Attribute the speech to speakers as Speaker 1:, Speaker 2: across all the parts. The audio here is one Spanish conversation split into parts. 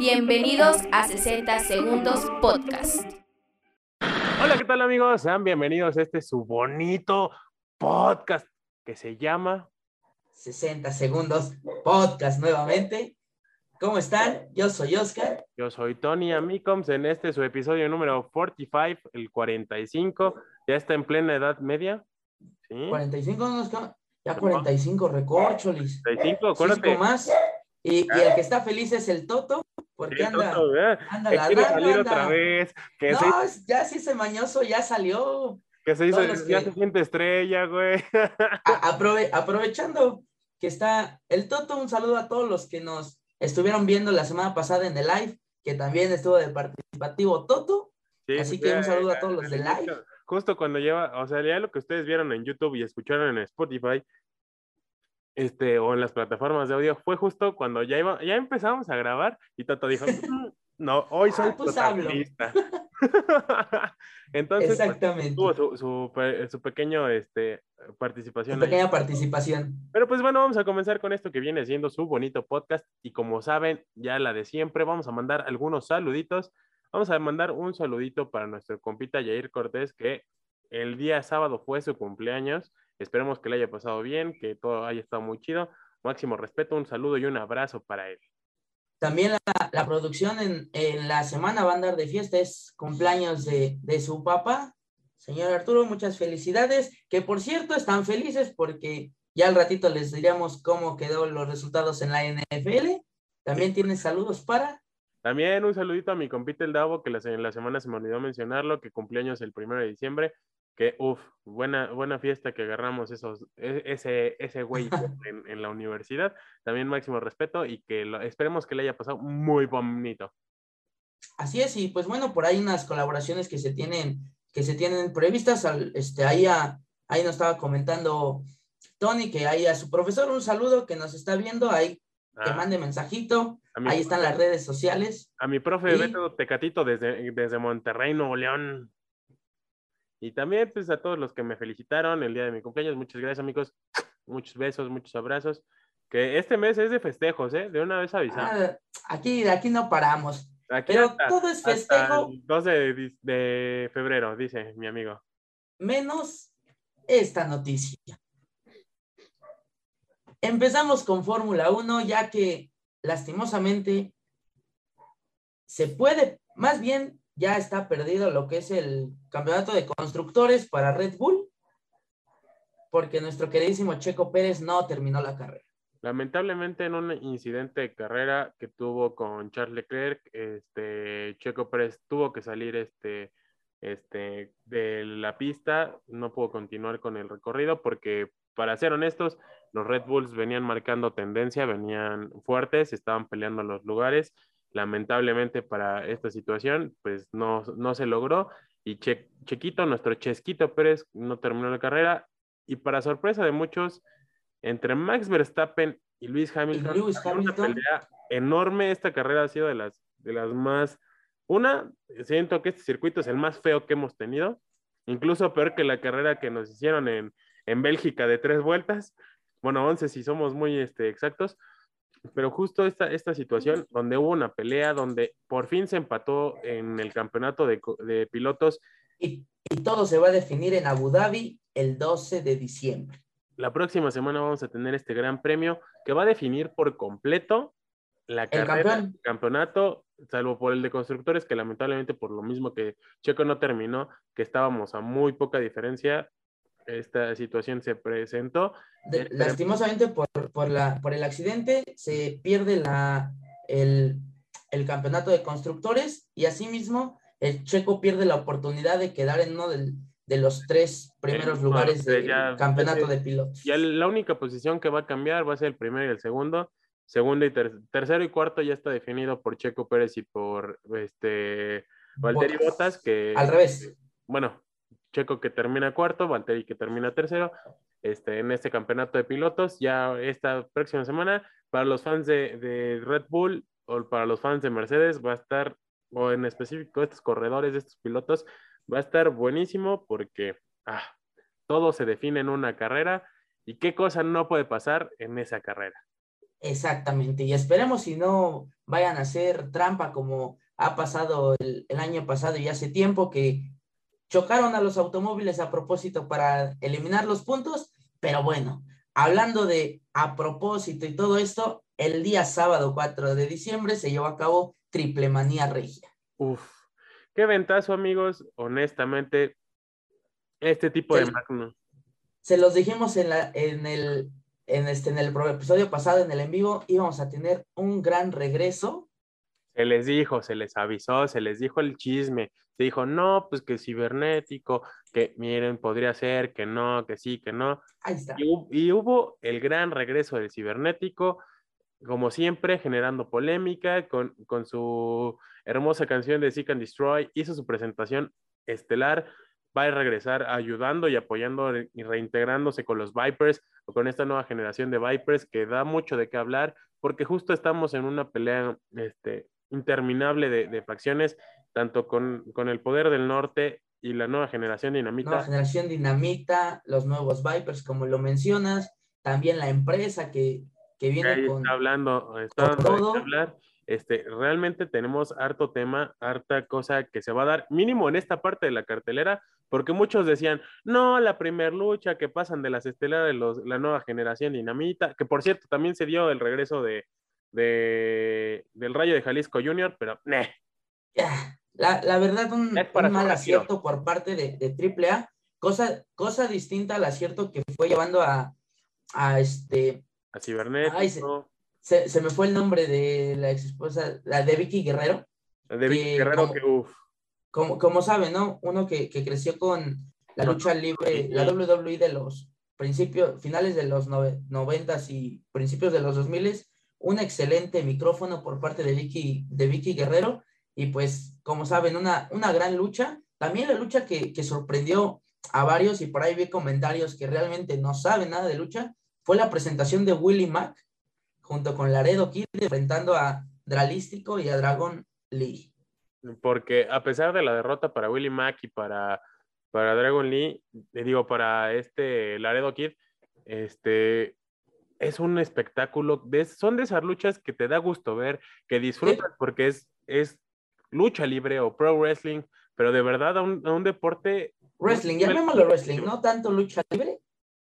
Speaker 1: Bienvenidos a 60 Segundos Podcast.
Speaker 2: Hola, ¿qué tal amigos? Sean bienvenidos a este su bonito podcast que se llama
Speaker 3: 60 Segundos Podcast nuevamente. ¿Cómo están? Yo soy Oscar.
Speaker 2: Yo soy Tony Amicoms en este su episodio número 45, el 45. Ya está en plena edad media.
Speaker 3: ¿Sí? 45 no está. Ya 45 recorcholis.
Speaker 2: 45, acuérdate.
Speaker 3: más. Y, y, el que está feliz es el Toto, porque anda, anda
Speaker 2: quiere salir
Speaker 3: anda.
Speaker 2: otra vez. Que
Speaker 3: no,
Speaker 2: se,
Speaker 3: ya sí ese mañoso ya salió.
Speaker 2: que se hizo, ya
Speaker 3: que-
Speaker 2: se siente estrella, güey.
Speaker 3: A- aprove- aprovechando que está el Toto, un saludo a todos los que nos estuvieron viendo la semana pasada en el live, que también estuvo de participativo Toto.
Speaker 2: Sí,
Speaker 3: Así que un
Speaker 2: ya,
Speaker 3: saludo a todos los de live.
Speaker 2: Justo cuando lleva, o sea, ya lo que ustedes vieron en YouTube y escucharon en Spotify, este, o en las plataformas de audio, fue justo cuando ya iba, ya empezamos a grabar y Toto dijo, "Mm, no, hoy soy
Speaker 3: Ah, pues hablo".
Speaker 2: protagonista. Entonces, pues,
Speaker 3: Exactamente.
Speaker 2: tuvo su, su, pe- su pequeño, este, participación. Ahí.
Speaker 3: pequeña participación.
Speaker 2: Pero pues bueno, vamos a comenzar con esto que viene siendo su bonito podcast. Y como saben, ya la de siempre, vamos a mandar algunos saluditos. Vamos a mandar un saludito para nuestro compita Yair Cortés, que el día sábado fue su cumpleaños. Esperemos que le haya pasado bien, que todo haya estado muy chido. Máximo respeto, un saludo y un abrazo para él.
Speaker 3: También la, la producción en, en la semana va a andar de fiesta, es cumpleaños de, de su papá. Señor Arturo, muchas felicidades, que por cierto están felices porque ya al ratito les diremos cómo quedó los resultados en la NFL. También tiene saludos para
Speaker 2: También un saludito a mi compita el Davo, que la, se- la semana se me olvidó mencionarlo, que cumpleaños el primero de diciembre. Que, uff, buena, buena fiesta que agarramos esos, e- ese, ese güey en, en la universidad. También máximo respeto y que lo- esperemos que le haya pasado muy bonito.
Speaker 3: Así es, y pues bueno, por ahí unas colaboraciones que se tienen, que se tienen previstas. Al, este, ahí, a- ahí nos estaba comentando Tony que ahí a su profesor un saludo que nos está viendo, ahí que
Speaker 2: Ah,
Speaker 3: mande mensajito. Ahí están las redes sociales.
Speaker 2: A mi profe
Speaker 3: Y-
Speaker 2: Beto Tecatito desde, desde Monterrey, Nuevo León. Y también pues a todos los que me felicitaron el día de mi cumpleaños. Muchas gracias amigos. Muchos besos, muchos abrazos. Que este mes es de festejos, ¿eh? De una vez avisamos.
Speaker 3: Ah, aquí, aquí no paramos.
Speaker 2: Aquí
Speaker 3: Pero
Speaker 2: hasta-
Speaker 3: todo es festejo,
Speaker 2: el 12 de, de febrero, dice mi amigo.
Speaker 3: menos esta noticia. Empezamos con Fórmula 1, ya que lastimosamente se puede, más bien ya está perdido lo que es el campeonato de constructores para Red Bull, porque nuestro queridísimo Checo Pérez no terminó la carrera.
Speaker 2: Lamentablemente en un incidente de carrera que tuvo con Charles Leclerc, este Checo Pérez tuvo que salir este, este, de la pista, no pudo continuar con el recorrido porque, para ser honestos, los Red Bulls venían marcando tendencia, venían fuertes, estaban peleando los lugares. Lamentablemente para esta situación, pues no, no se logró y Che- Chequito, nuestro Chesquito Pérez, no terminó la carrera y para sorpresa de muchos, entre Max Verstappen y Luis Hamilton,
Speaker 3: Lewis
Speaker 2: ha sido una
Speaker 3: Hamilton.
Speaker 2: pelea enorme. Esta carrera ha sido de las, de las más. Una, siento que este circuito es el más feo que hemos tenido, incluso peor que la carrera que nos hicieron en, en Bélgica de tres vueltas. Bueno, once si somos muy este, exactos. Pero justo esta, esta situación donde hubo una pelea, donde por fin se empató en el campeonato de, de pilotos
Speaker 3: Y, y todo se va a definir en Abu Dhabi el 12 de diciembre.
Speaker 2: La próxima semana vamos a tener este gran premio que va a definir por completo la carrera,
Speaker 3: campeón.
Speaker 2: el campeonato, salvo por el de constructores, que lamentablemente por lo mismo que Checo no terminó, que estábamos a muy poca diferencia, esta situación se presentó.
Speaker 3: De-
Speaker 2: Esperemos-
Speaker 3: lastimosamente por, por, la, por el accidente se pierde la, el, el campeonato de constructores y asimismo el checo pierde la oportunidad de quedar en uno del- de los tres primeros
Speaker 2: Sí,
Speaker 3: lugares
Speaker 2: no,
Speaker 3: del
Speaker 2: ya-
Speaker 3: campeonato de pilotos.
Speaker 2: Ya la única posición que va a cambiar va a ser el primero y el segundo. Segundo y ter- tercero y cuarto ya está definido por Checo Pérez y por este Valtteri
Speaker 3: Bottas.
Speaker 2: Bottas, que
Speaker 3: Al revés.
Speaker 2: bueno, Checo que termina cuarto, Valtteri que termina tercero, este, en este campeonato de pilotos, ya esta próxima semana, para los fans de, Red Bull o para los fans de Mercedes, va a estar, o en específico estos corredores, estos pilotos, va a estar buenísimo porque ah, todo se define en una carrera y qué cosa no puede pasar en esa carrera.
Speaker 3: Exactamente. Y esperemos si no vayan a hacer trampa como ha pasado el año pasado y hace tiempo que chocaron a los automóviles a propósito para eliminar los puntos, pero bueno, hablando de a propósito y todo esto, el día sábado 4 de diciembre se llevó a cabo Triple Manía Regia.
Speaker 2: Uf, qué ventazo, amigos. Honestamente, este tipo de magno.
Speaker 3: Se los dijimos en, la, en, el, en, este, en el episodio pasado, en el en vivo, íbamos a tener un gran regreso.
Speaker 2: Se les dijo, se les avisó, se les dijo el chisme. Se dijo, no, pues que cibernético, que miren, podría ser, que no, que sí, que no.
Speaker 3: Ahí está.
Speaker 2: Y, y hubo el gran regreso del cibernético, como siempre, generando polémica con, con su hermosa canción de Seek and Destroy. Hizo su presentación estelar. Va a regresar ayudando y apoyando y reintegrándose con los Vipers o con esta nueva generación de Vipers que da mucho de qué hablar porque justo estamos en una pelea este, interminable de, de facciones, tanto con, con el poder del norte y la nueva generación dinamita.
Speaker 3: Nueva generación Dinamita, los nuevos Vipers, como lo mencionas, también la empresa que, que viene
Speaker 2: ahí
Speaker 3: con...
Speaker 2: está hablando, está dando hablar. Este, realmente tenemos harto tema, harta cosa que se va a dar, mínimo en esta parte de la cartelera, porque muchos decían, no, la primer lucha que pasan de las estelares de los, la nueva generación dinamita, que por cierto también se dio el regreso de, de del Rayo de Jalisco Junior, pero neh,
Speaker 3: Ya, La, la verdad, un, mal acierto por parte de, de AAA, cosa, cosa distinta al acierto que fue llevando a, a este,
Speaker 2: a cibernético,
Speaker 3: Ay, se- se, se me fue el nombre de la ex esposa, la de Vicky Guerrero,
Speaker 2: de Vicky
Speaker 3: que
Speaker 2: Guerrero,
Speaker 3: como-
Speaker 2: que uff,
Speaker 3: como, como saben, ¿no? Uno que, que creció con la
Speaker 2: No,
Speaker 3: lucha libre, la WWE de los principios, finales de los nove- noventas y principios de los dos miles, un excelente micrófono por parte de Vicky, de Vicky Guerrero, y pues, como saben, una, una gran lucha, también la lucha que, que sorprendió a varios, y por ahí vi comentarios que realmente no saben nada de lucha, fue la presentación de Willie Mack, junto con Laredo Kid, enfrentando a Dralístico y a Dragon Lee.
Speaker 2: porque a pesar de la derrota para Willie Mack y para, para Dragon Lee, eh, digo, para este Laredo Kid, este es un espectáculo, de, son de esas luchas que te da gusto ver, que disfrutas porque es, es lucha libre o pro wrestling, pero de verdad a un, a un deporte
Speaker 3: Wrestling, llamémoslo wrestling, no tanto lucha libre.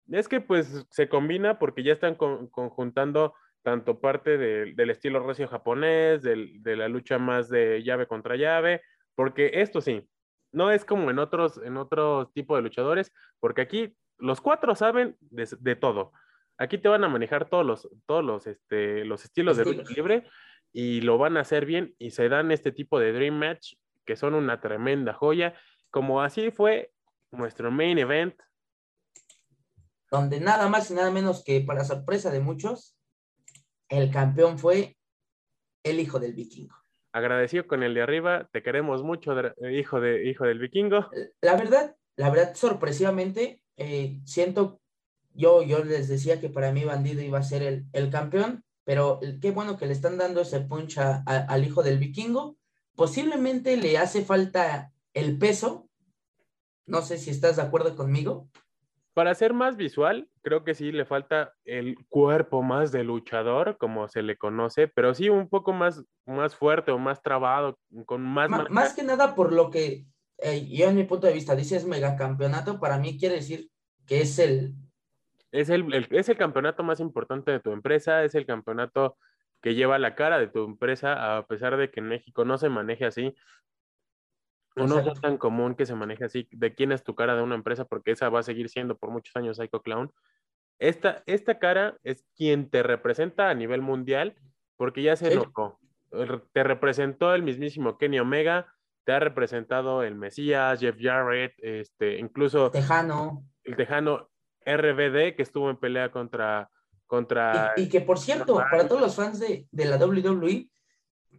Speaker 2: Es que pues se combina porque ya están con- conjuntando tanto parte de- del estilo recio japonés, del- de la lucha más de llave contra llave, porque esto sí, no es como en otros, en otro tipo de luchadores, porque aquí los cuatro saben de, de todo. Aquí te van a manejar todos los, todos los, este, los estilos de lucha
Speaker 3: Estilos.
Speaker 2: libre y lo van a hacer bien y se dan este tipo de Dream Match que son una tremenda joya, como así fue nuestro main event
Speaker 3: donde nada más y nada menos que para sorpresa de muchos, el campeón fue el hijo del vikingo.
Speaker 2: agradecido con el de arriba, te queremos mucho, dra- hijo, de, hijo del vikingo.
Speaker 3: La verdad, la verdad, sorpresivamente, eh, siento, yo, yo les decía que para mí Bandido iba a ser el, el campeón, pero qué bueno que le están dando ese punch a- a- al hijo del vikingo. Posiblemente le hace falta el peso. No sé si estás de acuerdo conmigo.
Speaker 2: Para ser más visual, creo que sí le falta el cuerpo más de luchador, como se le conoce, pero sí un poco más, más fuerte o más trabado, con más... Marca.
Speaker 3: más que nada por lo que eh, yo en mi punto de vista dices megacampeonato, para mí quiere decir que es el,
Speaker 2: Es el, el- es el campeonato más importante de tu empresa, es el campeonato que lleva la cara de tu empresa, a pesar de que en México no se maneje así, o no es
Speaker 3: Exacto.
Speaker 2: tan común que se maneje así, de quién es tu cara de una empresa, porque esa va a seguir siendo por muchos años Psycho Clown. Esta, esta cara es quien te representa a nivel mundial, porque ya se
Speaker 3: Sí.
Speaker 2: notó. Er- Te representó el mismísimo Kenny Omega, te ha representado el Mesías, Jeff Jarrett, este, incluso
Speaker 3: Tejano.
Speaker 2: el tejano RBD que estuvo en pelea contra contra
Speaker 3: Y, y que por cierto, para todos los fans de, de la WWE,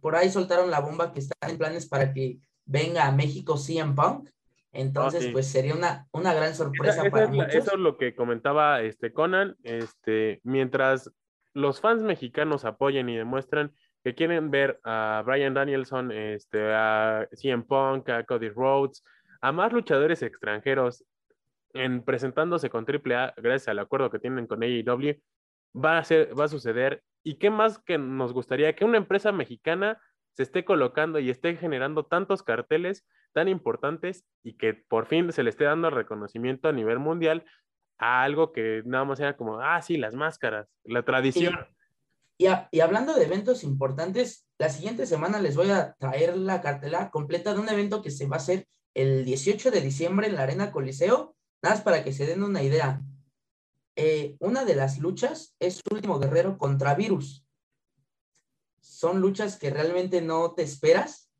Speaker 3: por ahí soltaron la bomba que está en planes para que venga a México CM Punk. Entonces,
Speaker 2: sí.
Speaker 3: pues sería una, una gran
Speaker 2: Esa-
Speaker 3: sorpresa
Speaker 2: esa
Speaker 3: para
Speaker 2: es la-
Speaker 3: muchos.
Speaker 2: eso es lo que comentaba este Conan, este mientras los fans mexicanos apoyen y demuestran que quieren ver a Brian Danielson, este a CM Punk, a Cody Rhodes, a más luchadores extranjeros en presentándose con AAA gracias al acuerdo que tienen con AEW, va a ser va a suceder ¿Y qué más que nos gustaría? Que una empresa mexicana se esté colocando y esté generando tantos carteles tan importantes y que por fin se le esté dando reconocimiento a nivel mundial a algo que nada más era como, ah, sí, las máscaras, la tradición.
Speaker 3: Y, y, hablando de eventos importantes, la siguiente semana les voy a traer la cartela completa de un evento que se va a hacer el 18 de diciembre en la Arena Coliseo, nada más para que se den una idea. Eh, una de las luchas es Último Guerrero contra Virus. Son luchas que realmente no te esperas,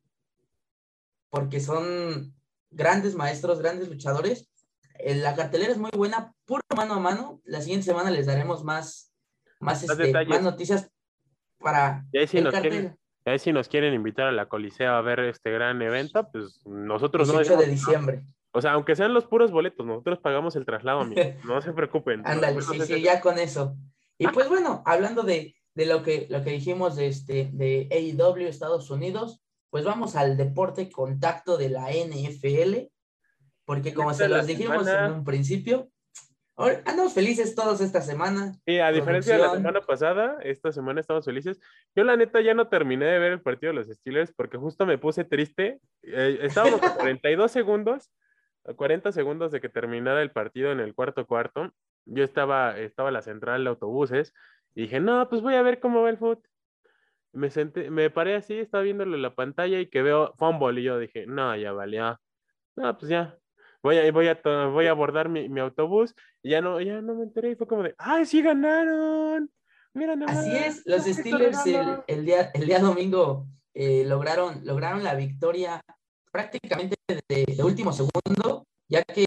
Speaker 3: porque son grandes maestros, grandes luchadores. Eh, la cartelera es muy buena, puro mano a mano. La siguiente semana les daremos más, más, este, más noticias para
Speaker 2: y si, nos quieren, si nos quieren invitar a la Coliseo a ver este gran evento, pues nosotros
Speaker 3: 18 no. de diciembre.
Speaker 2: O sea, aunque sean los puros boletos, nosotros pagamos el traslado, amigo. No se preocupen.
Speaker 3: Ándale, sí, sí, ya con eso. Y pues bueno, hablando de, de, lo, que, lo que dijimos de, este, de AEW Estados Unidos, pues vamos al deporte contacto de la NFL, porque como se los dijimos en un principio, andamos felices todos esta semana.
Speaker 2: Sí, a diferencia de la semana pasada, esta semana estamos felices. Yo la neta ya no terminé de ver el partido de los Steelers porque justo me puse triste. Eh, estábamos a 42 segundos, a 40 segundos de que terminara el partido en el cuarto cuarto. Yo estaba, estaba en la central de autobuses y dije, no, pues voy a ver cómo va el fútbol me senté, me paré así, estaba viéndole la pantalla y que veo fumble y yo dije, no, ya valía. No, pues ya. Voy a, voy a, voy a abordar mi, mi, autobús y ya no, ya no me enteré y fue como de, ¡ay, sí ganaron! Mira
Speaker 3: Así es, los Steelers el, el, día, el día domingo eh, lograron, lograron la victoria prácticamente de, de, último segundo, ya que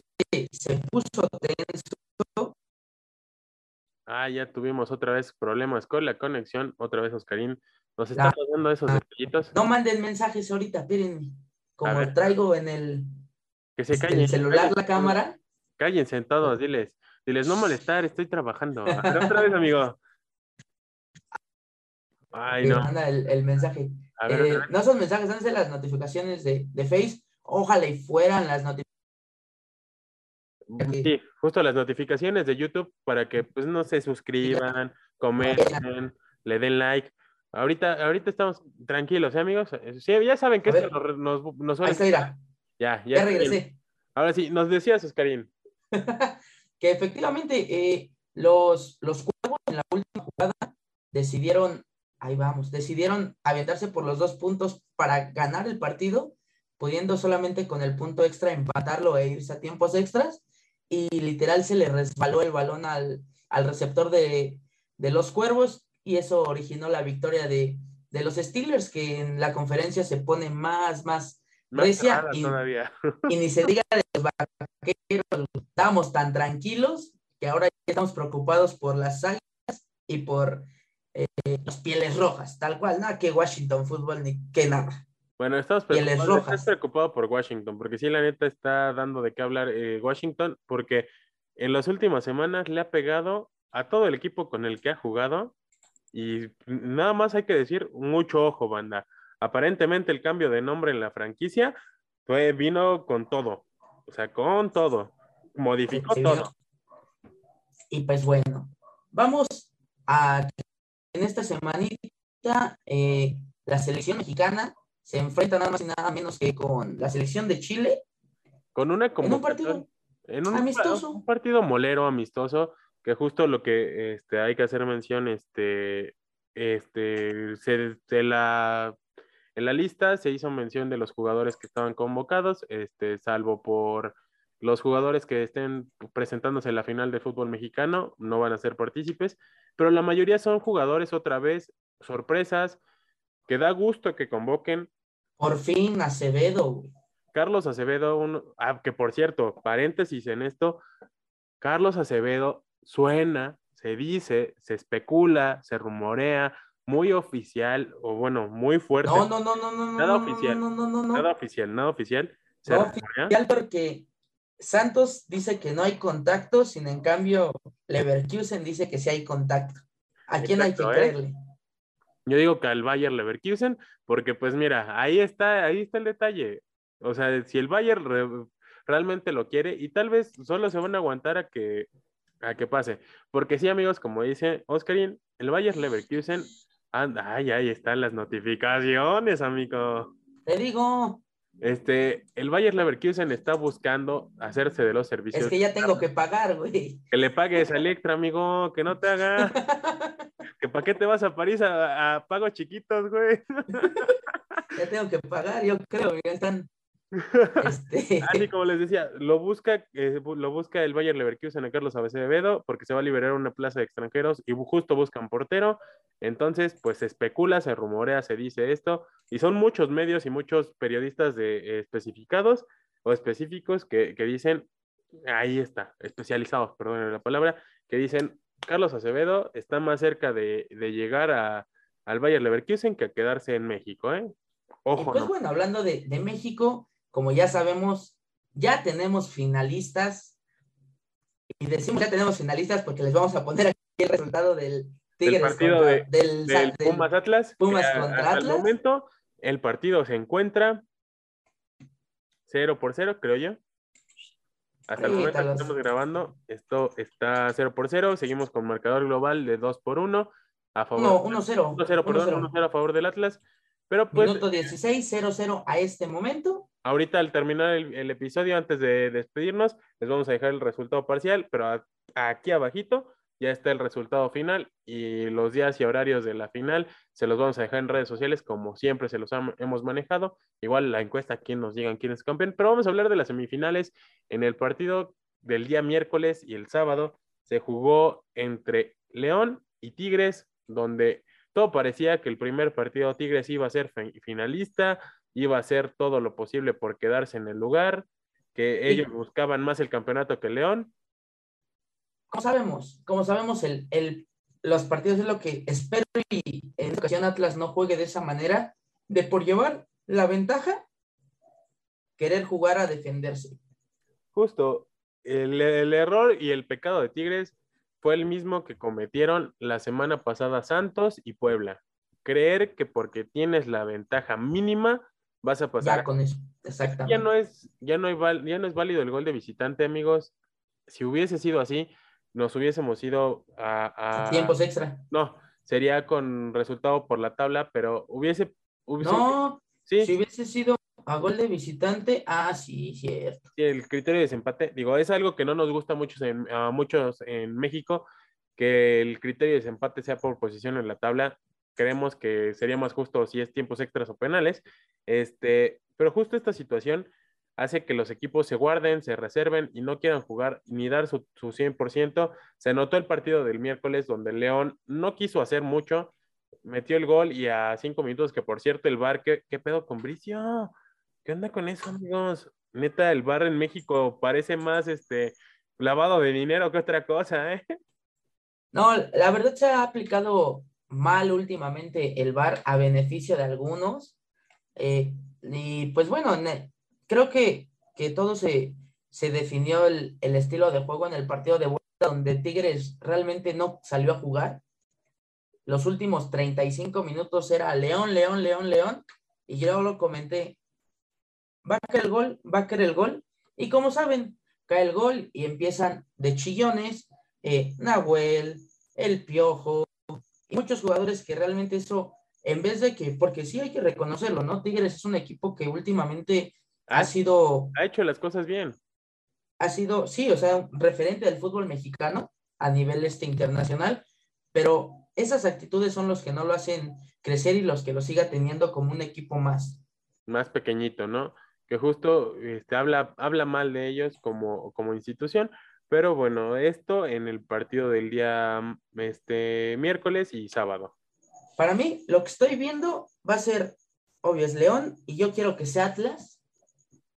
Speaker 3: se puso tenso.
Speaker 2: Ah, ya tuvimos otra vez problemas con la conexión, otra vez Oscarín nos está pasando esos detallitos.
Speaker 3: No manden mensajes ahorita, espérenme. Como traigo en el,
Speaker 2: que se
Speaker 3: este, celular la cámara.
Speaker 2: Cállense todos, diles. Diles, no molestar, estoy trabajando. otra vez, amigo.
Speaker 3: Ay, no. Manda el, mensaje. Eh, no son mensajes, son las notificaciones de, de Face. Ojalá y fueran las notificaciones.
Speaker 2: Sí, justo las notificaciones de YouTube para que pues no se suscriban, comenten, le den like. Ahorita, ahorita estamos tranquilos, ¿eh, amigos? Sí, ya saben que esto nos, nos,
Speaker 3: Ahí está,
Speaker 2: Ya, ya.
Speaker 3: Ya regresé.
Speaker 2: Ahora sí, nos decías, Oscarín.
Speaker 3: que efectivamente eh, los, los cuervos en la última jugada decidieron, ahí vamos, decidieron aventarse por los dos puntos para ganar el partido, pudiendo solamente con el punto extra empatarlo e irse a tiempos extras. Y literal se le resbaló el balón al, al receptor de, de los cuervos y eso originó la victoria de, de los Steelers, que en la conferencia se pone más, más recia y, y, ni se diga de los vaqueros, estábamos tan tranquilos que ahora estamos preocupados por las águilas y por eh, las pieles rojas, tal cual, nada que Washington Fútbol ni que nada.
Speaker 2: Bueno, estamos preocupados, preocupado por Washington, porque sí, la neta está dando de qué hablar eh, Washington, porque en las últimas semanas le ha pegado a todo el equipo con el que ha jugado y nada más hay que decir, mucho ojo, banda. Aparentemente el cambio de nombre en la franquicia fue, vino con todo, o sea, con todo, modificó todo.
Speaker 3: Y pues bueno, vamos a en esta semanita eh, la selección mexicana se enfrenta nada más y nada menos que con la selección de Chile.
Speaker 2: Con una
Speaker 3: en un partido
Speaker 2: en un, amistoso. Un partido molero, amistoso, que justo lo que este, hay que hacer mención, este, este, se, la, en la lista se hizo mención de los jugadores que estaban convocados, este, salvo por los jugadores que estén presentándose en la final de fútbol mexicano, no van a ser partícipes, pero la mayoría son jugadores otra vez, sorpresas, que da gusto que convoquen.
Speaker 3: Por fin, Acevedo.
Speaker 2: Carlos Acevedo, ah, que por cierto, paréntesis en esto, Carlos Acevedo suena, se dice, se especula, se rumorea, muy oficial, o bueno, muy fuerte.
Speaker 3: No, no, no, no, no.
Speaker 2: Nada oficial. No, no, no, no. Nada oficial, nada oficial.
Speaker 3: Se no oficial porque Santos dice que no hay contacto, sin en cambio Leverkusen dice que sí hay contacto. ¿A quién hay que ¿eh? creerle?
Speaker 2: Yo digo que al Bayer Leverkusen, porque pues mira, ahí está, ahí está el detalle. O sea, si el Bayer realmente lo quiere, y tal vez solo se van a aguantar a que a que pase. Porque sí, amigos, como dice Oscarín, el Bayer Leverkusen anda, ay, ahí están las notificaciones, amigo.
Speaker 3: Te digo.
Speaker 2: Este, el Bayer Leverkusen está buscando hacerse de los servicios.
Speaker 3: Es que ya tengo que pagar, güey.
Speaker 2: Que le pagues a Electra, amigo, que no te haga. que para qué te vas a París a, a pagos chiquitos, güey.
Speaker 3: ya tengo que pagar, yo creo, ya están
Speaker 2: este... Así como les decía, lo busca, eh, lo busca el Bayer Leverkusen a Carlos Acevedo porque se va a liberar una plaza de extranjeros y justo buscan portero. Entonces, pues se especula, se rumorea, se dice esto y son muchos medios y muchos periodistas de, eh, especificados o específicos que, que, dicen, ahí está, especializados, perdón la palabra, que dicen, Carlos Acevedo está más cerca de, de llegar a, al Bayer Leverkusen que a quedarse en México, ¿eh?
Speaker 3: Ojo. pues bueno, hablando de, de México, como ya sabemos, ya tenemos finalistas. Y decimos ya tenemos finalistas porque les vamos a poner aquí el resultado del
Speaker 2: Tigres partido de, del, Pumas Atlas.
Speaker 3: Pumas contra Atlas.
Speaker 2: Al momento, el partido se encuentra 0 por 0, creo yo. Hasta el momento que estamos grabando, esto está 0 por 0. Seguimos con marcador global de 2 por 1 a favor.
Speaker 3: No, 1-0.
Speaker 2: 1-0, perdón, 1-0 a favor del Atlas. Pero pues,
Speaker 3: Minuto 16, 0-0 a este momento.
Speaker 2: Ahorita al terminar el, episodio, antes de despedirnos, les vamos a dejar el resultado parcial, pero aquí abajito ya está el resultado final y los días y horarios de la final se los vamos a dejar en redes sociales como siempre se los hemos manejado. Igual la encuesta, quién nos digan quién es campeón, pero vamos a hablar de las semifinales. En el partido del día miércoles y el sábado se jugó entre León y Tigres, donde todo parecía que el primer partido Tigres iba a ser finalista, iba a hacer todo lo posible por quedarse en el lugar, que ellos buscaban más el campeonato que León.
Speaker 3: Como sabemos, como sabemos, el, el, los partidos es lo que espero y en ocasión Atlas no juegue de esa manera, de por llevar la ventaja, querer jugar a defenderse.
Speaker 2: Justo, el, el error y el pecado de Tigres fue el mismo que cometieron la semana pasada Santos y Puebla. Creer que porque tienes la ventaja mínima vas a pasar.
Speaker 3: Ya con eso, exactamente.
Speaker 2: Ya no es, ya no, hay, ya no es válido el gol de visitante, amigos. Si hubiese sido así, nos hubiésemos ido a,
Speaker 3: a... tiempos extra.
Speaker 2: No, sería con resultado por la tabla, pero hubiese.
Speaker 3: no, ¿sí? si hubiese sido a gol de visitante, ah, sí, cierto.
Speaker 2: Sí, el criterio de desempate, digo, es algo que no nos gusta mucho en, a muchos en México, que el criterio de desempate sea por posición en la tabla. Creemos que sería más justo si es tiempos extras o penales. Este, pero justo esta situación hace que los equipos se guarden, se reserven y no quieran jugar ni dar su, su 100%. Se notó el partido del miércoles donde León no quiso hacer mucho, metió el gol y a cinco minutos, que por cierto el bar, ¿qué, qué pedo con Bricio? ¿Qué onda con eso, amigos? Neta, el bar en México parece más este lavado de dinero que otra cosa, ¿eh?
Speaker 3: No, la verdad se ha aplicado mal últimamente el bar a beneficio de algunos. Eh, y pues bueno, creo que, que todo se, se definió el, el, estilo de juego en el partido de vuelta, donde Tigres realmente no salió a jugar. Los últimos 35 minutos era León, León, León, León. Y yo lo comenté, va a caer el gol, va a caer el gol. Y como saben, cae el gol y empiezan de chillones, eh, Nahuel, el Piojo, y muchos jugadores que realmente eso, en vez de que, porque sí hay que reconocerlo, ¿no? Tigres es un equipo que últimamente ha, sido...
Speaker 2: Ha hecho las cosas bien.
Speaker 3: Ha sido, sí, o sea, un referente del fútbol mexicano a nivel este internacional, pero esas actitudes son los que no lo hacen crecer y los que lo siga teniendo como un equipo más.
Speaker 2: Más pequeñito, ¿no? que justo este, habla, habla mal de ellos como, como institución, pero bueno, esto en el partido del día este, miércoles y sábado.
Speaker 3: Para mí, lo que estoy viendo va a ser, obvio, es León, y yo quiero que sea Atlas.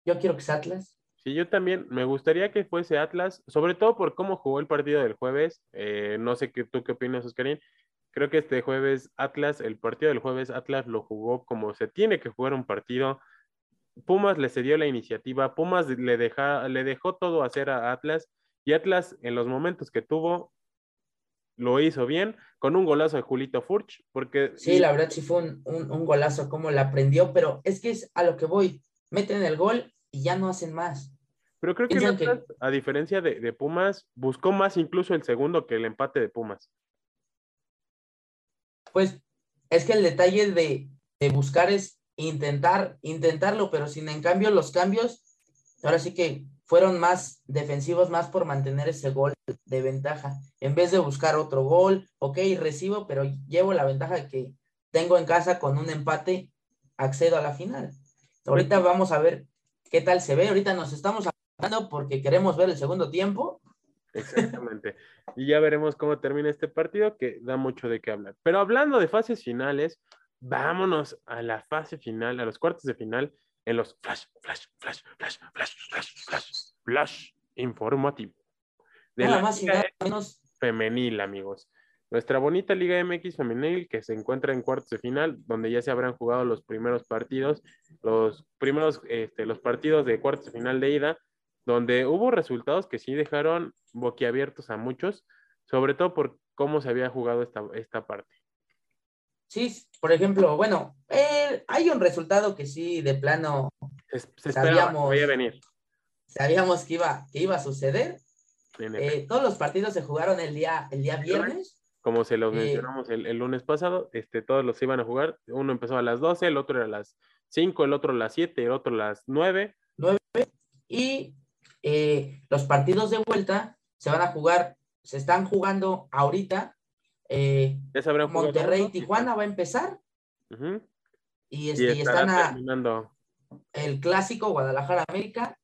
Speaker 3: Yo quiero que sea Atlas.
Speaker 2: Sí, yo también me gustaría que fuese Atlas, sobre todo por cómo jugó el partido del jueves. Eh, no sé qué, tú qué opinas, Oscarín. Creo que este jueves Atlas, el partido del jueves Atlas lo jugó como se tiene que jugar un partido Pumas le cedió la iniciativa, Pumas le, deja, le dejó todo hacer a Atlas y Atlas en los momentos que tuvo lo hizo bien con un golazo de Julito Furch, porque...
Speaker 3: Sí, la verdad sí fue un, golazo como la aprendió, pero es que es a lo que voy, meten el gol y ya no hacen más.
Speaker 2: Pero creo que, Atlas, a diferencia de, de, Pumas, buscó más incluso el segundo que el empate de Pumas.
Speaker 3: Pues es que el detalle de, de buscar es intentar, intentarlo, pero sin en cambio los cambios, ahora sí que fueron más defensivos, más por mantener ese gol de ventaja, en vez de buscar otro gol, ok, recibo, pero llevo la ventaja que tengo en casa con un empate, accedo a la final. Ahorita vamos a ver qué tal se ve, ahorita nos estamos hablando porque queremos ver el segundo tiempo.
Speaker 2: Exactamente. y ya veremos cómo termina este partido, que da mucho de qué hablar. Pero hablando de fases finales, vámonos a la fase final, a los cuartos de final, en los flash, flash, flash, flash, flash, flash, flash, flash informativo.
Speaker 3: De nada más y nada menos.
Speaker 2: Femenil, amigos. Nuestra bonita Liga MX femenil que se encuentra en cuartos de final, donde ya se habrán jugado los primeros partidos, los primeros, este, los partidos de cuartos de final de ida, donde hubo resultados que sí dejaron boquiabiertos a muchos, sobre todo por cómo se había jugado esta, esta parte.
Speaker 3: Sí, por ejemplo, bueno, eh, hay un resultado que sí, de plano,
Speaker 2: se, sabíamos, a venir.
Speaker 3: Sabíamos que iba, que iba a suceder. Eh, todos los partidos se jugaron el día, el día viernes.
Speaker 2: Como se los eh, mencionamos el, el, lunes pasado, este, todos los iban a jugar. Uno empezó a las 12, el otro era a las 5, el otro a las 7, el otro a las 9.
Speaker 3: 9. Y los partidos de vuelta se van a jugar, se están jugando ahorita eh, Monterrey Tijuana va a empezar. y, este, están a, el clásico Guadalajara América,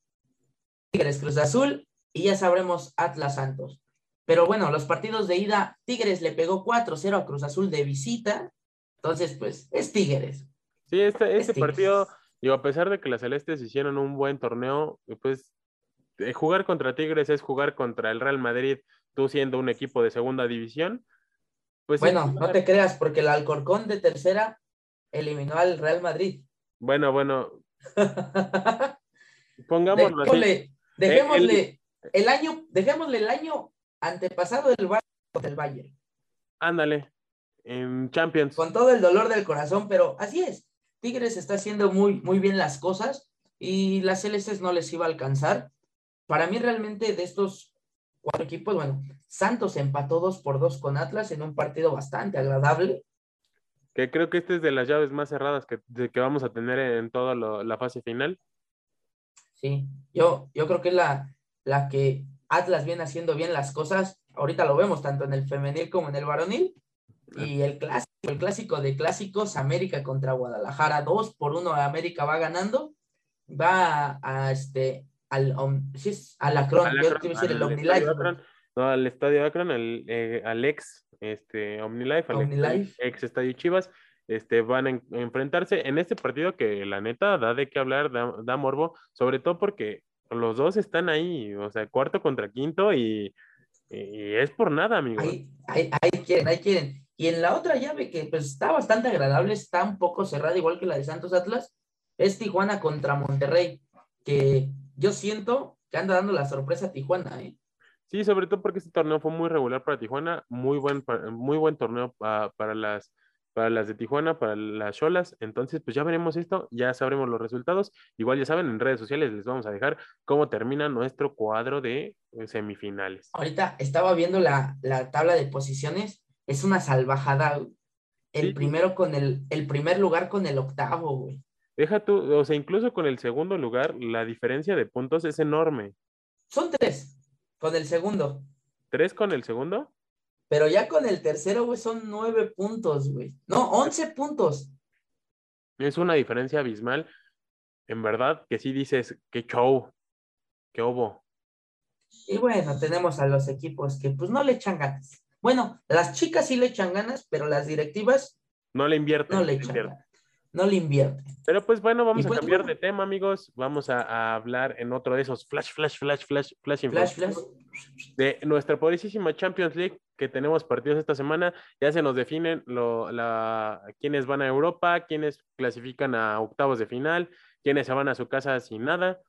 Speaker 3: Tigres Cruz Azul y ya sabremos Atlas Santos. Pero bueno, los partidos de ida, Tigres le pegó 4-0 a Cruz Azul de visita. Entonces, pues, es Tigres.
Speaker 2: Sí, este, este partido, digo, a pesar de que las Celestes hicieron un buen torneo, pues eh, jugar contra Tigres es jugar contra el Real Madrid, tú siendo un equipo de segunda división.
Speaker 3: Pues bueno, no te creas, porque el Alcorcón de tercera eliminó al Real Madrid.
Speaker 2: Bueno, bueno. Pongámoslo
Speaker 3: así. Dejémosle el, año, dejémosle el año antepasado del del Bayern.
Speaker 2: Ándale, en Champions.
Speaker 3: Con todo el dolor del corazón, pero así es. Tigres está haciendo muy, muy bien las cosas y las Celestes no les iba a alcanzar. Para mí realmente de estos cuatro equipos, bueno, Santos empató dos por dos con Atlas en un partido bastante agradable.
Speaker 2: Que creo que este es de las llaves más cerradas que, que vamos a tener en toda la fase final.
Speaker 3: Sí, yo, yo creo que es la, la que Atlas viene haciendo bien las cosas. Ahorita lo vemos tanto en el femenil como en el varonil. Y el clásico, el clásico de clásicos, América contra Guadalajara, dos por uno, América va ganando. Va a, este, al, sí, al Acron, yo te decir el OmniLife.
Speaker 2: No, al Estadio Akron, al, eh, al ex este, OmniLife, al Ex, Estadio Chivas, este, van a enfrentarse en este partido que la neta da de qué hablar, da, morbo, sobre todo porque los dos están ahí, o sea, cuarto contra quinto y, y es por nada, amigo.
Speaker 3: Ahí, ahí, ahí, quieren, ahí quieren. Y en la otra llave que pues está bastante agradable, está un poco cerrada, igual que la de Santos Atlas, es Tijuana contra Monterrey, que yo siento que anda dando la sorpresa a Tijuana, ¿eh?
Speaker 2: Sí, sobre todo porque este torneo fue muy regular para Tijuana, muy buen, muy buen torneo para, las, para las de Tijuana, para las Cholas. Entonces, pues ya veremos esto, ya sabremos los resultados. Igual ya saben, en redes sociales les vamos a dejar cómo termina nuestro cuadro de semifinales.
Speaker 3: Ahorita estaba viendo la, tabla de posiciones, es una salvajada. El primero con el, el primer lugar con el octavo, güey.
Speaker 2: Deja tú, o sea, incluso con el segundo lugar, la diferencia de puntos es enorme.
Speaker 3: Son tres con el segundo.
Speaker 2: ¿Tres con el segundo?
Speaker 3: Pero ya con el tercero, güey, son nueve puntos, güey. No, once puntos.
Speaker 2: Es una diferencia abismal. En verdad, que sí dices, qué show, qué obo.
Speaker 3: Y bueno, tenemos a los equipos que pues no le echan ganas. Bueno, las chicas sí le echan ganas, pero las directivas
Speaker 2: no le invierten.
Speaker 3: No le echan ganas no le invierte.
Speaker 2: Pero pues bueno, vamos a pues, cambiar de tema, amigos. Vamos a, hablar en otro de esos flash, flash, flash, flash, flash,
Speaker 3: flash, flash,
Speaker 2: de nuestra poderosísima Champions League que tenemos partidos esta semana. Ya se nos definen lo, la, quiénes van a Europa, quiénes clasifican a octavos de final, quiénes se van a su casa sin nada.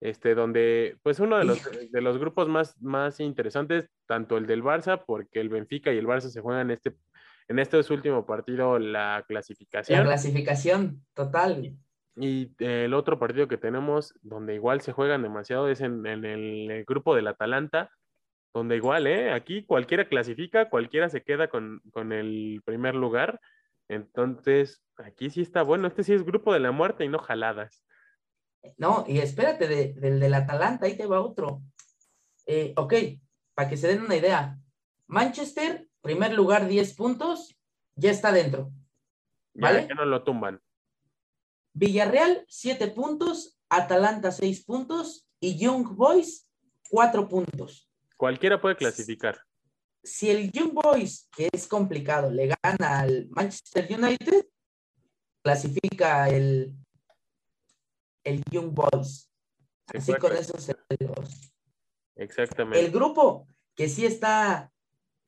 Speaker 2: Este, donde, pues uno de los, de los grupos más, más interesantes, tanto el del Barça, porque el Benfica y el Barça se juegan este en este último partido la clasificación.
Speaker 3: La clasificación, total.
Speaker 2: Y el otro partido que tenemos, donde igual se juegan demasiado, es en, en el, el grupo del Atalanta, donde igual, ¿eh? Aquí cualquiera clasifica, cualquiera se queda con, con el primer lugar. Entonces, aquí sí está bueno. Este sí es grupo de la muerte y no jaladas.
Speaker 3: No, y espérate, de- del del Atalanta, ahí te va otro. Eh, ok, para que se den una idea. Manchester, primer lugar, 10 puntos, ya está dentro.
Speaker 2: Ya,
Speaker 3: ¿Vale?
Speaker 2: ya no lo tumban.
Speaker 3: Villarreal, 7 puntos, Atalanta, 6 puntos y Young Boys, 4 puntos.
Speaker 2: Cualquiera puede clasificar.
Speaker 3: Si el Young Boys, que es complicado, le gana al Manchester United, clasifica el, el Young Boys. Así con eso se los-
Speaker 2: Exactamente.
Speaker 3: El grupo que sí está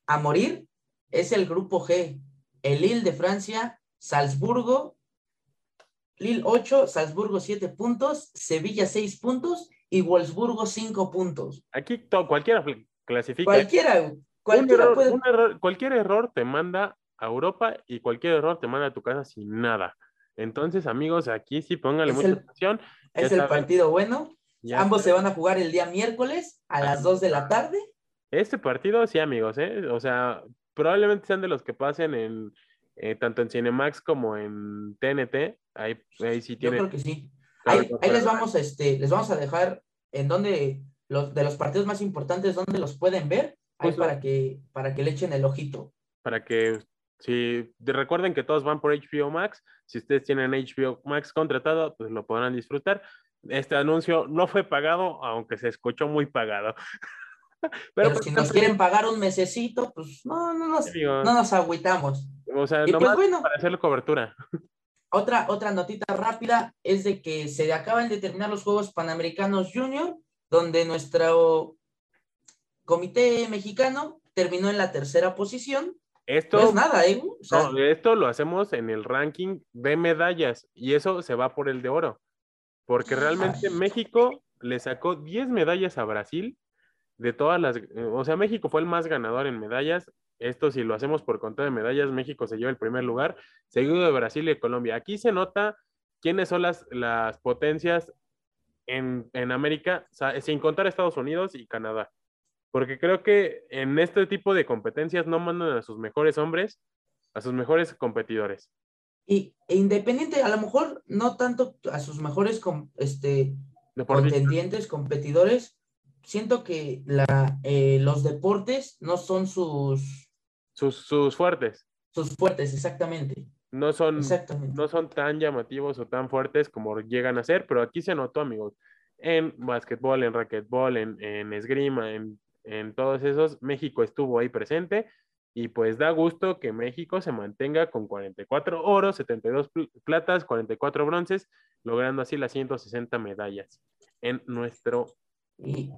Speaker 3: a morir es el grupo G. El Lille de Francia, Salzburgo, Lille 8, Salzburgo 7 puntos, Sevilla 6 puntos y Wolfsburgo 5 puntos.
Speaker 2: Aquí to- cualquiera clasifica.
Speaker 3: Cualquiera, cualquiera
Speaker 2: error-
Speaker 3: puede.
Speaker 2: error- cualquier error te manda a Europa y cualquier error te manda a tu casa sin nada. Entonces, amigos, aquí sí póngale
Speaker 3: Es
Speaker 2: mucha
Speaker 3: el-
Speaker 2: atención.
Speaker 3: Es
Speaker 2: ya
Speaker 3: el
Speaker 2: saben.
Speaker 3: partido bueno.
Speaker 2: Ya
Speaker 3: Ambos se van a jugar el día miércoles a las 2 de la tarde.
Speaker 2: Este partido, sí, amigos, ¿eh? O sea, probablemente sean de los que pasen en eh, tanto en Cinemax como en TNT. Ahí, ahí sí
Speaker 3: Yo
Speaker 2: tiene.
Speaker 3: creo que sí.
Speaker 2: Claro,
Speaker 3: Ahí, ahí les vamos, este, les vamos a dejar en donde los de los partidos más importantes, donde los pueden ver, ahí
Speaker 2: Justo.
Speaker 3: para que, para que le echen el ojito.
Speaker 2: para que si de- recuerden que todos van por HBO Max, si ustedes tienen HBO Max contratado, pues lo podrán disfrutar. Este anuncio no fue pagado, aunque se escuchó muy pagado.
Speaker 3: Pero,
Speaker 2: pues,
Speaker 3: si nos quieren pagar un mesecito, pues no, no nos,
Speaker 2: amigos,
Speaker 3: no nos agüitamos.
Speaker 2: o sea,
Speaker 3: Y pues bueno,
Speaker 2: para hacer cobertura.
Speaker 3: otra, otra notita rápida es de que se acaban de terminar los Juegos Panamericanos Junior, donde nuestro comité mexicano terminó en la tercera posición.
Speaker 2: Esto,
Speaker 3: No es nada, ¿eh? O sea,
Speaker 2: no, esto lo hacemos en el ranking de medallas y eso se va por el de oro. Porque realmente
Speaker 3: Ay.
Speaker 2: México le sacó 10 medallas a Brasil de todas las, eh, o sea, México fue el más ganador en medallas. Esto si lo hacemos por contar de medallas, México se lleva el primer lugar, seguido de Brasil y Colombia. Aquí se nota quiénes son las, las potencias en, en América, sin contar Estados Unidos y Canadá. Porque creo que en este tipo de competencias no mandan a sus mejores hombres, a sus mejores competidores.
Speaker 3: y, e independiente, a lo mejor no tanto a sus mejores com- este, contendientes, competidores, siento que la, eh, los deportes no son sus,
Speaker 2: Sus, sus fuertes
Speaker 3: sus fuertes, exactamente.
Speaker 2: no son,
Speaker 3: Exactamente.
Speaker 2: no son tan llamativos o tan fuertes como llegan a ser, pero aquí se notó, amigos, en básquetbol, en racquetbol, en, en esgrima, en, en todos esos, México estuvo ahí presente y pues da gusto que México se mantenga con 44 oros, 72 pl- platas, 44 bronces, logrando así las 160 medallas en nuestro,
Speaker 3: Y,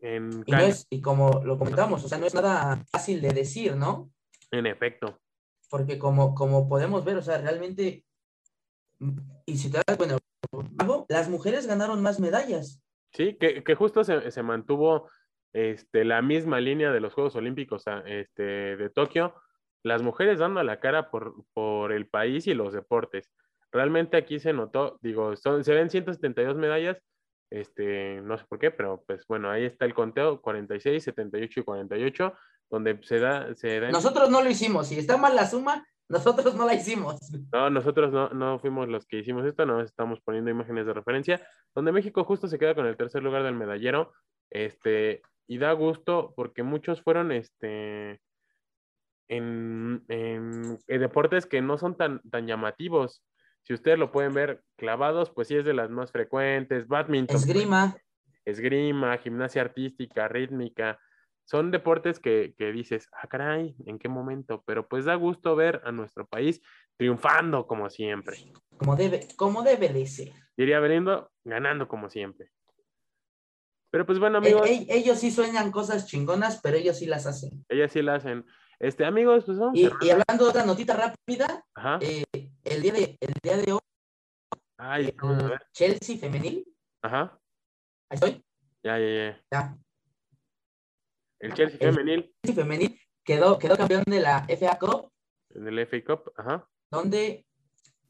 Speaker 2: en,
Speaker 3: y, no es, y como lo comentamos, o sea, no es nada fácil de decir, ¿no?
Speaker 2: en efecto.
Speaker 3: Porque como, como podemos ver, o sea, realmente, y si te das cuenta, luego, las mujeres ganaron más medallas.
Speaker 2: Sí, que, que justo se, se mantuvo este, la misma línea de los Juegos Olímpicos este, de Tokio, las mujeres dando la cara por, por el país y los deportes. Realmente aquí se notó, digo, son, se ven 172 medallas, este, no sé por qué, pero pues bueno, ahí está el conteo, 46, 78 y 48, donde se da, se da
Speaker 3: Nosotros no lo hicimos, si está mal la suma, nosotros no la hicimos.
Speaker 2: No, nosotros no, no fuimos los que hicimos esto, no estamos poniendo imágenes de referencia, donde México justo se queda con el tercer lugar del medallero, este, y da gusto porque muchos fueron, este, en, en- en deportes que no son tan, tan llamativos. Si ustedes lo pueden ver clavados, pues sí es de las más frecuentes, badminton,
Speaker 3: Esgrima,
Speaker 2: esgrima, gimnasia artística, rítmica, son deportes que, que dices, ah, caray, ¿en qué momento? Pero pues da gusto ver a nuestro país triunfando como siempre.
Speaker 3: como debe, como debe de ser.
Speaker 2: Diría Belindo, ganando como siempre. Pero pues bueno, amigos,
Speaker 3: ellos sí sueñan cosas chingonas, pero ellos sí las hacen.
Speaker 2: ellas sí la hacen. Este, amigos, pues vamos
Speaker 3: Y, y hablando de otra notita rápida,
Speaker 2: Ajá.
Speaker 3: eh, el, día de, el día de hoy,
Speaker 2: Ay, a ver.
Speaker 3: Chelsea femenil,
Speaker 2: Ajá.
Speaker 3: ahí estoy,
Speaker 2: Ya, ya, ya.
Speaker 3: ya,
Speaker 2: El Chelsea
Speaker 3: El-
Speaker 2: femenil
Speaker 3: Chelsea femenil quedó, quedó campeón de la FA Cup,
Speaker 2: en el FA Cup. Ajá.
Speaker 3: donde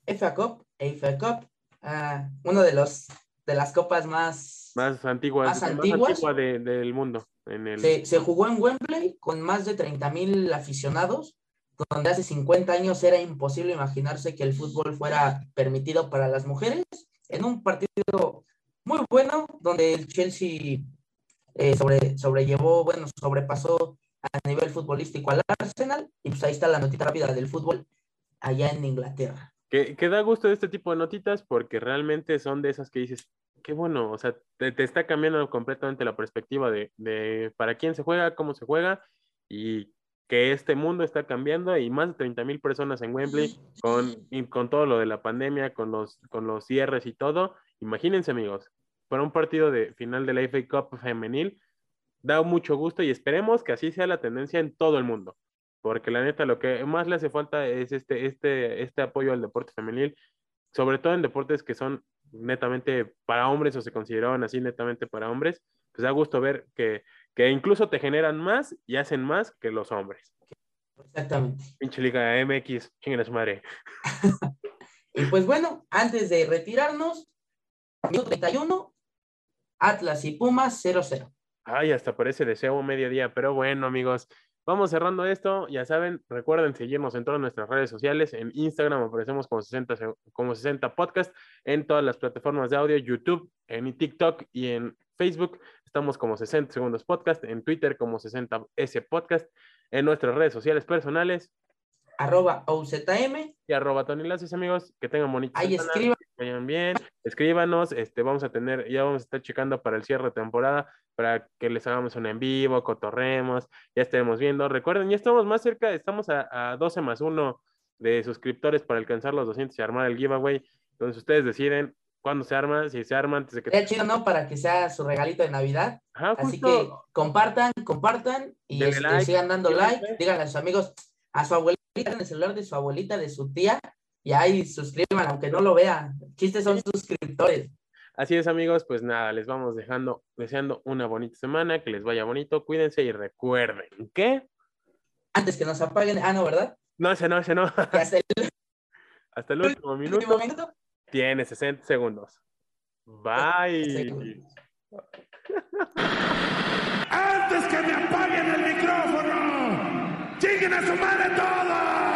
Speaker 3: FA Cup, FA Cup, ah, uno de los de las copas más,
Speaker 2: más antiguas,
Speaker 3: más
Speaker 2: más
Speaker 3: antiguas.
Speaker 2: antigua de- del mundo. En el,
Speaker 3: Se, se jugó en Wembley con más de 30 mil aficionados, donde hace 50 años era imposible imaginarse que el fútbol fuera permitido para las mujeres, en un partido muy bueno, donde el Chelsea eh, sobre, sobrellevó, bueno, sobrepasó a nivel futbolístico al Arsenal, y pues ahí está la notita rápida del fútbol allá en Inglaterra.
Speaker 2: Que, que da gusto de este tipo de notitas porque realmente son de esas que dices, qué bueno, o sea, te, te está cambiando completamente la perspectiva de, de para quién se juega, cómo se juega y que este mundo está cambiando y más de 30 mil personas en Wembley con, con todo lo de la pandemia, con los, con los cierres y todo. Imagínense amigos, para un partido de final de la FA Cup femenil, da mucho gusto y esperemos que así sea la tendencia en todo el mundo porque la neta lo que más le hace falta es este, este, este apoyo al deporte femenil, sobre todo en deportes que son netamente para hombres o se consideraban así netamente para hombres, pues da gusto ver que, que incluso te generan más y hacen más que los hombres.
Speaker 3: Exactamente.
Speaker 2: Pinche Liga MX, chinguen a su madre.
Speaker 3: Y pues bueno, antes de retirarnos, minuto 31, Atlas y Pumas 0-0.
Speaker 2: Ay, hasta parece deseo mediodía, pero bueno, amigos, vamos cerrando esto. Ya saben, recuerden seguirnos en todas nuestras redes sociales. En Instagram aparecemos como 60, se- como 60 Podcast, en todas las plataformas de audio, YouTube, en TikTok y en Facebook. Estamos como 60 Segundos Podcast, en Twitter como 60S Podcast, en nuestras redes sociales personales
Speaker 3: Arroba OZM.
Speaker 2: y arroba Tony Laces, amigos. Que tengan bonita
Speaker 3: Ahí escriban.
Speaker 2: vayan bien, escríbanos, este, vamos a tener, ya vamos a estar checando para el cierre de temporada, para que les hagamos un en vivo, cotorremos, ya estaremos viendo. Recuerden, ya estamos más cerca, estamos a, a 12 más 1 de suscriptores para alcanzar los 200 y armar el giveaway. Entonces ustedes deciden cuándo se arma, si se arma antes de que...
Speaker 3: Sería chido, ¿no? Para que sea su regalito de Navidad.
Speaker 2: Ajá,
Speaker 3: Así
Speaker 2: justo.
Speaker 3: que compartan, compartan y este,
Speaker 2: like,
Speaker 3: sigan dando like. Díganle a sus amigos, a su abuelita, en el celular de su abuelita, de su tía, y ahí suscriban, aunque no lo vean. Chistes son suscriptores.
Speaker 2: Así es, amigos, pues nada, les vamos dejando, deseando una bonita semana, que les vaya bonito, cuídense y recuerden que...
Speaker 3: Antes que nos apaguen, ah, no, ¿verdad?
Speaker 2: No, ese no, ese no.
Speaker 3: Hasta el
Speaker 2: Hasta el último minuto.
Speaker 3: último minuto.
Speaker 2: Tiene 60 segundos. Bye.
Speaker 3: Segundos.
Speaker 4: antes que me apaguen ¡Lleguen a su madre todos!